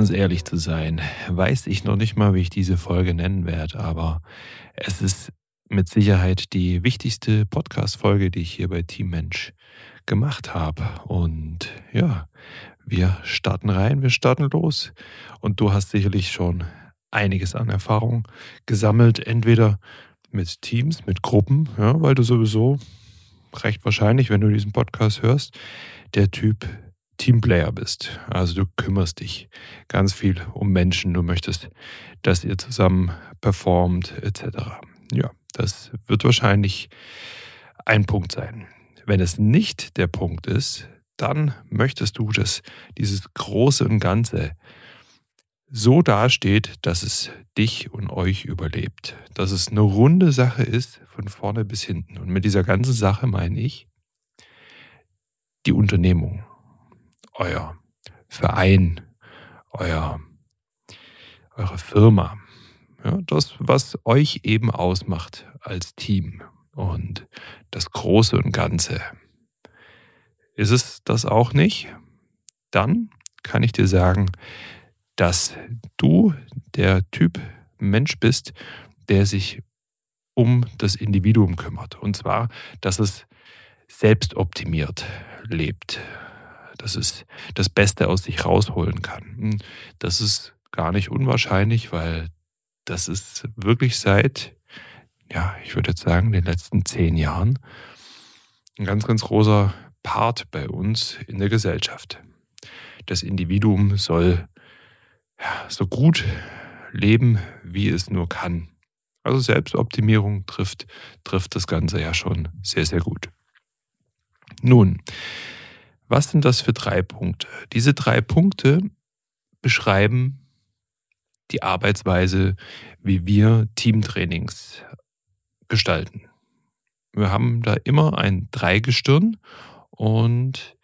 Ganz ehrlich zu sein, weiß ich noch nicht mal, wie ich diese Folge nennen werde, aber es ist mit Sicherheit die wichtigste Podcast-Folge, die ich hier bei Team Mensch gemacht habe. Und ja, wir starten rein, wir starten los. Und du hast sicherlich schon einiges an Erfahrung gesammelt, entweder mit Teams, mit Gruppen, ja, weil du sowieso recht wahrscheinlich, wenn du diesen Podcast hörst, der Typ Teamplayer bist. Also du kümmerst dich ganz viel um Menschen, du möchtest, dass ihr zusammen performt, etc. Ja, das wird wahrscheinlich ein Punkt sein. Wenn es nicht der Punkt ist, dann möchtest du, dass dieses Große und Ganze so dasteht, dass es dich und euch überlebt. Dass es eine runde Sache ist, von vorne bis hinten. Und mit dieser ganzen Sache meine ich die Unternehmung, euer Verein, euer, eure Firma, ja, das, was euch eben ausmacht als Team und das Große und Ganze. Ist es das auch nicht? Dann kann ich dir sagen, dass du der Typ Mensch bist, der sich um das Individuum kümmert. Und zwar, dass es selbstoptimiert lebt, dass es das Beste aus sich rausholen kann. Das ist gar nicht unwahrscheinlich, weil das ist wirklich seit, ja, ich würde jetzt sagen, den letzten zehn Jahren ein ganz, ganz großer Part bei uns in der Gesellschaft. Das Individuum soll ja, so gut leben, wie es nur kann. Also Selbstoptimierung trifft, trifft das Ganze ja schon sehr, sehr gut. Nun, was sind das für drei Punkte? Diese drei Punkte beschreiben die Arbeitsweise, wie wir Teamtrainings gestalten. Wir haben da immer ein Dreigestirn und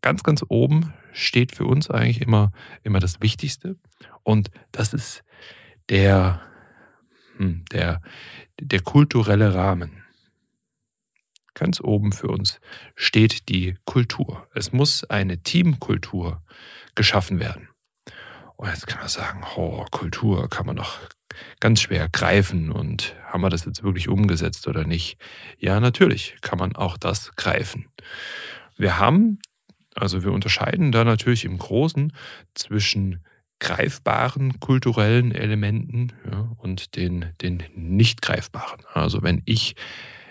ganz, ganz oben steht für uns eigentlich immer, immer das Wichtigste und das ist der, hm, der, der kulturelle Rahmen. Ganz oben für uns steht die Kultur. Es muss eine Teamkultur geschaffen werden. Und jetzt kann man sagen, oh, Kultur kann man noch ganz schwer greifen und haben wir das jetzt wirklich umgesetzt oder nicht? Ja, natürlich kann man auch das greifen. Wir haben, also wir unterscheiden da natürlich im Großen zwischen greifbaren kulturellen Elementen ja, und den, den nicht greifbaren. Also wenn ich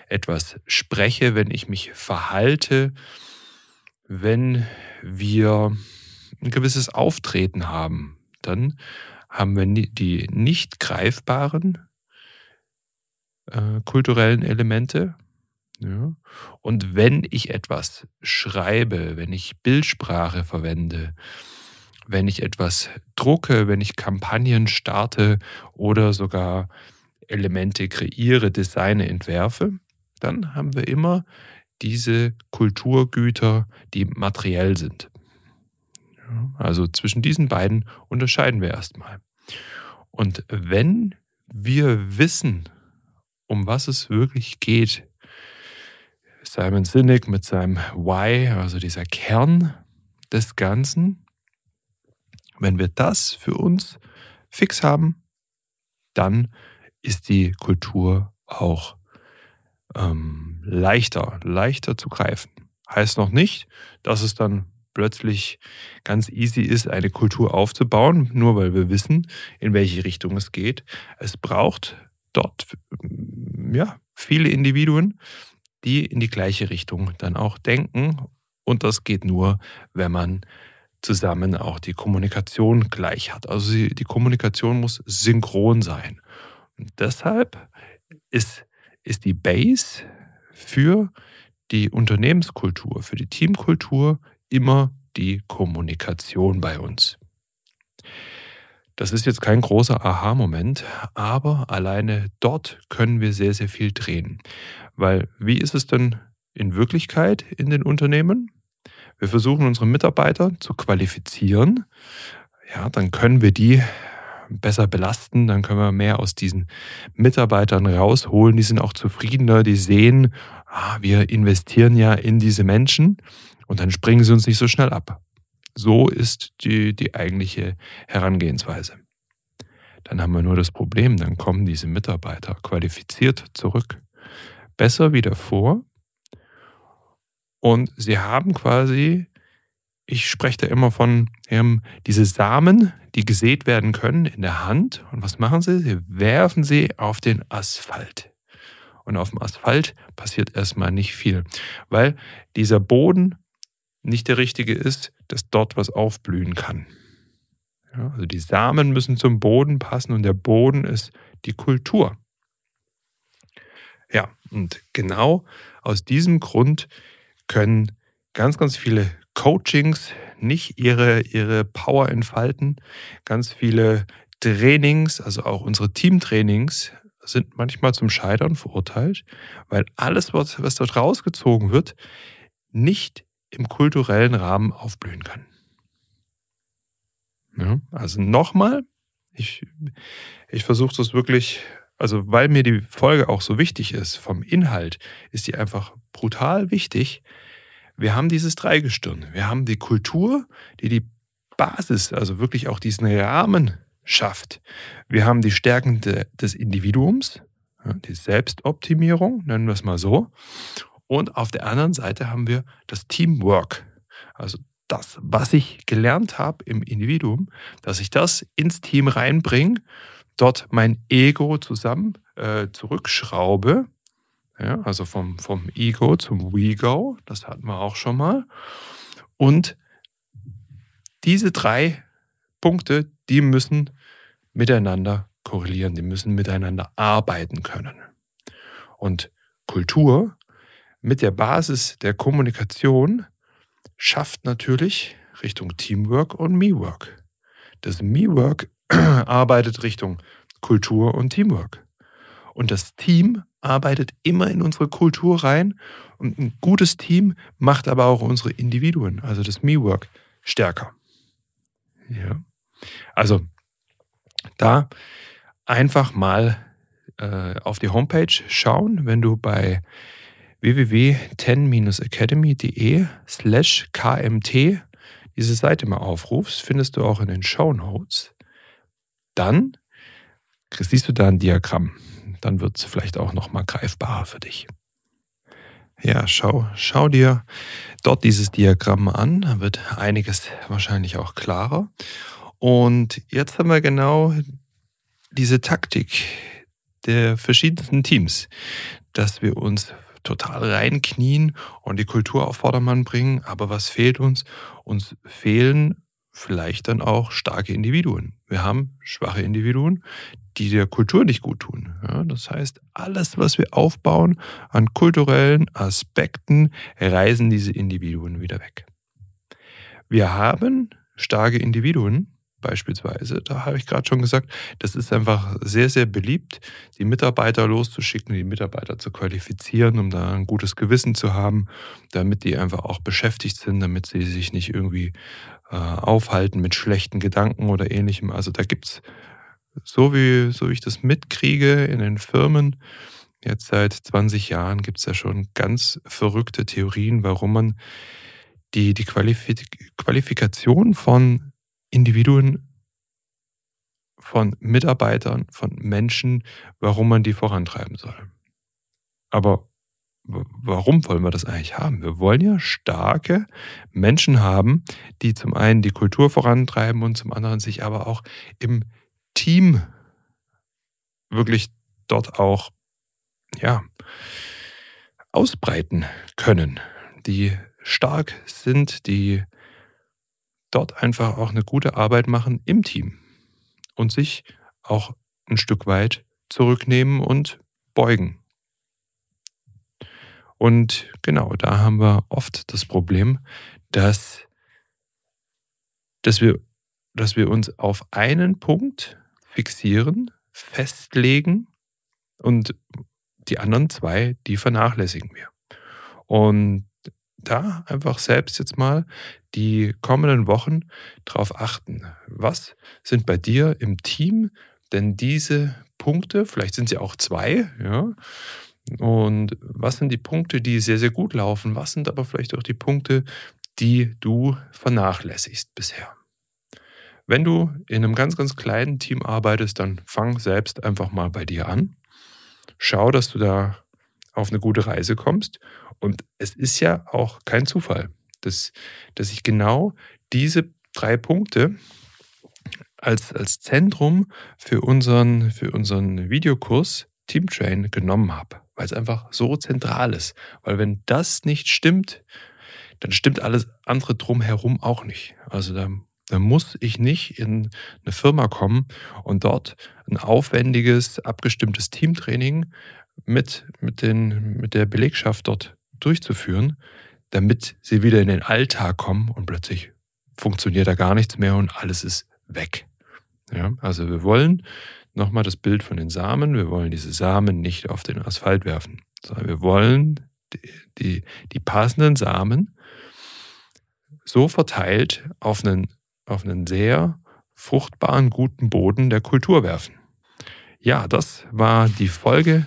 etwas spreche, wenn ich mich verhalte, wenn wir ein gewisses Auftreten haben, dann haben wir die nicht greifbaren äh, kulturellen Elemente. Ja. Und wenn ich etwas schreibe, wenn ich Bildsprache verwende, wenn ich etwas drucke, wenn ich Kampagnen starte oder sogar Elemente kreiere, designe, entwerfe, dann haben wir immer diese Kulturgüter, die materiell sind. Also zwischen diesen beiden unterscheiden wir erstmal. Und wenn wir wissen, um was es wirklich geht, Simon Sinek mit seinem Why, also dieser Kern des Ganzen, wenn wir das für uns fix haben, dann ist die Kultur auch ähm, leichter, leichter zu greifen. Heißt noch nicht, dass es dann plötzlich ganz easy ist, eine Kultur aufzubauen, nur weil wir wissen, in welche Richtung es geht. Es braucht dort ja, viele Individuen, die in die gleiche Richtung dann auch denken. Und das geht nur, wenn man zusammen auch die Kommunikation gleich hat. Also die Kommunikation muss synchron sein. Und deshalb ist, ist die Base für die Unternehmenskultur, für die Teamkultur immer die Kommunikation bei uns. Das ist jetzt kein großer Aha-Moment, aber alleine dort können wir sehr, sehr viel drehen. Weil wie ist es denn in Wirklichkeit in den Unternehmen? Wir versuchen unsere Mitarbeiter zu qualifizieren. Ja, dann können wir die besser belasten, dann können wir mehr aus diesen Mitarbeitern rausholen. Die sind auch zufriedener, die sehen, ah, wir investieren ja in diese Menschen und dann springen sie uns nicht so schnell ab. So ist die, die eigentliche Herangehensweise. Dann haben wir nur das Problem, dann kommen diese Mitarbeiter qualifiziert zurück, besser wie davor. Und sie haben quasi, ich spreche da immer von ähm, diese Samen, die gesät werden können in der Hand. Und was machen sie? Sie werfen sie auf den Asphalt. Und auf dem Asphalt passiert erstmal nicht viel, weil dieser Boden nicht der richtige ist, dass dort was aufblühen kann. Ja, also die Samen müssen zum Boden passen und der Boden ist die Kultur. Ja, und genau aus diesem Grund können ganz, ganz viele Coachings nicht ihre, ihre Power entfalten. Ganz viele Trainings, also auch unsere Teamtrainings, sind manchmal zum Scheitern verurteilt, weil alles, was, was dort rausgezogen wird, nicht im kulturellen Rahmen aufblühen kann. Ja, also nochmal, ich, ich versuche das wirklich, also weil mir die Folge auch so wichtig ist, vom Inhalt ist die einfach brutal wichtig. Wir haben dieses Dreigestirn. Wir haben die Kultur, die die Basis, also wirklich auch diesen Rahmen schafft. Wir haben die Stärken de, des Individuums, die Selbstoptimierung, nennen wir es mal so. Und auf der anderen Seite haben wir das Teamwork. Also das, was ich gelernt habe im Individuum, dass ich das ins Team reinbringe, dort mein Ego zusammen äh, zurückschraube. Ja, also vom, vom Ego zum We-Go, das hatten wir auch schon mal. Und diese drei Punkte, die müssen miteinander korrelieren, die müssen miteinander arbeiten können. Und Kultur mit der Basis der Kommunikation schafft natürlich Richtung Teamwork und Me-Work. Das Me-Work arbeitet Richtung Kultur und Teamwork. Und das Team arbeitet immer in unsere Kultur rein und ein gutes Team macht aber auch unsere Individuen, also das Me-Work, stärker. Ja. Also da einfach mal äh, auf die Homepage schauen, wenn du bei www.ten-academy.de slash kmt diese Seite mal aufrufst, findest du auch in den Show Notes. Dann siehst du da ein Diagramm. Dann wird es vielleicht auch nochmal greifbarer für dich. Ja, schau, schau dir dort dieses Diagramm an. Da wird einiges wahrscheinlich auch klarer. Und jetzt haben wir genau diese Taktik der verschiedensten Teams, dass wir uns total reinknien und die Kultur auf Vordermann bringen. Aber was fehlt uns? Uns fehlen vielleicht dann auch starke Individuen. Wir haben schwache Individuen, die der Kultur nicht gut tun. Ja, das heißt, alles, was wir aufbauen an kulturellen Aspekten, reißen diese Individuen wieder weg. Wir haben starke Individuen, beispielsweise, da habe ich gerade schon gesagt, das ist einfach sehr, sehr beliebt, die Mitarbeiter loszuschicken, die Mitarbeiter zu qualifizieren, um da ein gutes Gewissen zu haben, damit die einfach auch beschäftigt sind, damit sie sich nicht irgendwie äh, aufhalten mit schlechten Gedanken oder ähnlichem. Also da gibt es, so wie, so wie ich das mitkriege in den Firmen, jetzt seit 20 Jahren gibt es ja schon ganz verrückte Theorien, warum man die, die Qualifikation von Individuen, von Mitarbeitern, von Menschen, warum man die vorantreiben soll. Aber warum wollen wir das eigentlich haben? Wir wollen ja starke Menschen haben, die zum einen die Kultur vorantreiben und zum anderen sich aber auch im Team wirklich dort auch ja, ausbreiten können, die stark sind, die dort einfach auch eine gute Arbeit machen im Team und sich auch ein Stück weit zurücknehmen und beugen. Und genau, da haben wir oft das Problem, dass, dass, wir, dass wir uns auf einen Punkt fixieren, festlegen und die anderen zwei, die vernachlässigen wir. Und da einfach selbst jetzt mal die kommenden Wochen darauf achten. Was sind bei dir im Team denn diese Punkte? Vielleicht sind sie auch zwei, ja. Und was sind die Punkte, die sehr, sehr gut laufen? Was sind aber vielleicht auch die Punkte, die du vernachlässigst bisher? Wenn du in einem ganz, ganz kleinen Team arbeitest, dann fang selbst einfach mal bei dir an. Schau, dass du da auf eine gute Reise kommst. Und es ist ja auch kein Zufall, dass, dass ich genau diese drei Punkte als, als Zentrum für unseren, für unseren Videokurs Teamtrain genommen habe, weil es einfach so zentral ist. Weil wenn das nicht stimmt, dann stimmt alles andere drumherum auch nicht. Also da, da muss ich nicht in eine Firma kommen und dort ein aufwendiges, abgestimmtes Teamtraining mit, mit, den, mit der Belegschaft dort durchzuführen, damit sie wieder in den Alltag kommen und plötzlich funktioniert da gar nichts mehr und alles ist weg. Ja, also wir wollen nochmal das Bild von den Samen, wir wollen diese Samen nicht auf den Asphalt werfen, sondern wir wollen die, die, die passenden Samen so verteilt auf einen, auf einen sehr fruchtbaren, guten Boden der Kultur werfen. Ja, das war die Folge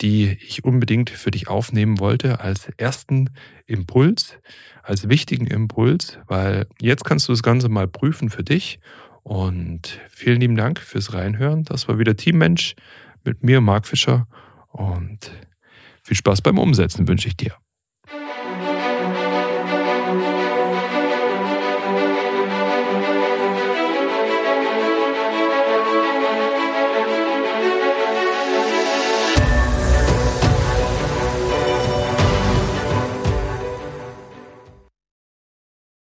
die ich unbedingt für dich aufnehmen wollte als ersten Impuls, als wichtigen Impuls, weil jetzt kannst du das Ganze mal prüfen für dich. Und vielen lieben Dank fürs Reinhören. Das war wieder Teammensch mit mir, Marc Fischer. Und viel Spaß beim Umsetzen wünsche ich dir.